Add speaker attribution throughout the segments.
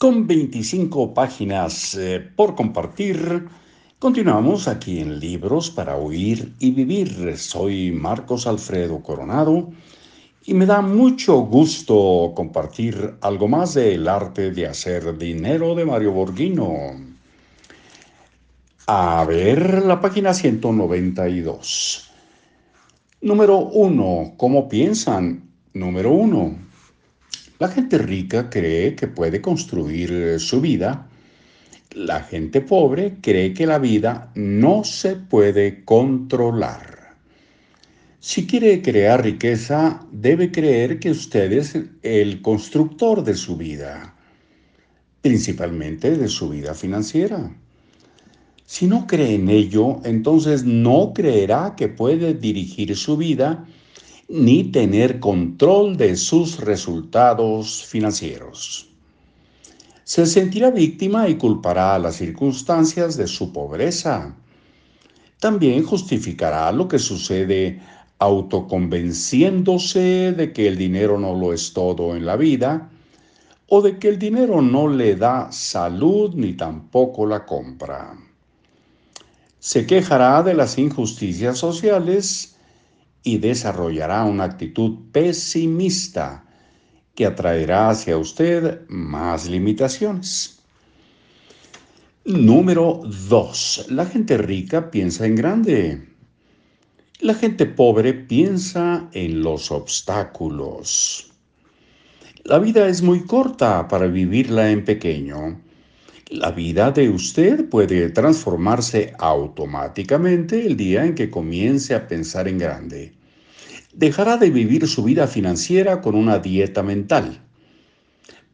Speaker 1: con 25 páginas eh, por compartir. Continuamos aquí en Libros para Oír y Vivir. Soy Marcos Alfredo Coronado y me da mucho gusto compartir algo más del arte de hacer dinero de Mario Borghino. A ver, la página 192. Número 1. ¿Cómo piensan? Número 1. La gente rica cree que puede construir eh, su vida. La gente pobre cree que la vida no se puede controlar. Si quiere crear riqueza, debe creer que usted es el constructor de su vida, principalmente de su vida financiera. Si no cree en ello, entonces no creerá que puede dirigir su vida ni tener control de sus resultados financieros. Se sentirá víctima y culpará a las circunstancias de su pobreza. También justificará lo que sucede autoconvenciéndose de que el dinero no lo es todo en la vida o de que el dinero no le da salud ni tampoco la compra. Se quejará de las injusticias sociales y desarrollará una actitud pesimista que atraerá hacia usted más limitaciones. Número 2. La gente rica piensa en grande. La gente pobre piensa en los obstáculos. La vida es muy corta para vivirla en pequeño. La vida de usted puede transformarse automáticamente el día en que comience a pensar en grande. Dejará de vivir su vida financiera con una dieta mental.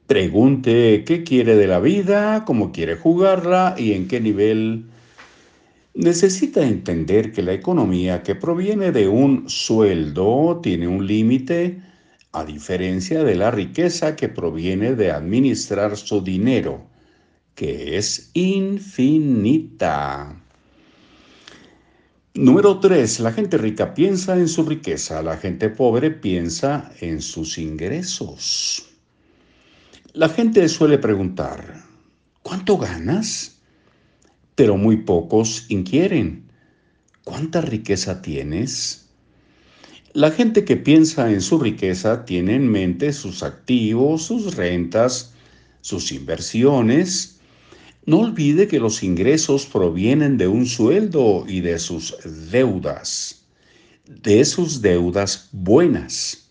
Speaker 1: Pregunte qué quiere de la vida, cómo quiere jugarla y en qué nivel. Necesita entender que la economía que proviene de un sueldo tiene un límite, a diferencia de la riqueza que proviene de administrar su dinero que es infinita. Número 3. La gente rica piensa en su riqueza, la gente pobre piensa en sus ingresos. La gente suele preguntar, ¿cuánto ganas? Pero muy pocos inquieren, ¿cuánta riqueza tienes? La gente que piensa en su riqueza tiene en mente sus activos, sus rentas, sus inversiones, no olvide que los ingresos provienen de un sueldo y de sus deudas, de sus deudas buenas.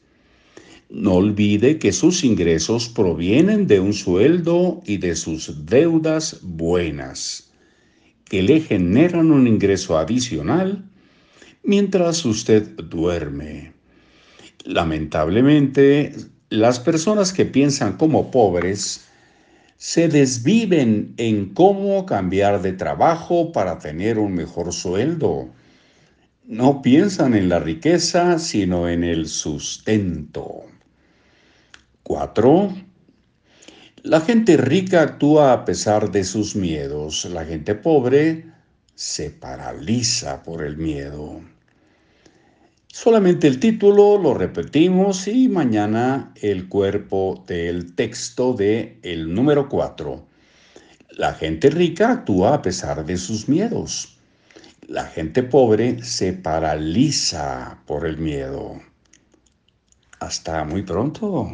Speaker 1: No olvide que sus ingresos provienen de un sueldo y de sus deudas buenas, que le generan un ingreso adicional mientras usted duerme. Lamentablemente, las personas que piensan como pobres se desviven en cómo cambiar de trabajo para tener un mejor sueldo. No piensan en la riqueza, sino en el sustento. 4. La gente rica actúa a pesar de sus miedos. La gente pobre se paraliza por el miedo. Solamente el título lo repetimos y mañana el cuerpo del texto de el número 4. La gente rica actúa a pesar de sus miedos. La gente pobre se paraliza por el miedo. Hasta muy pronto.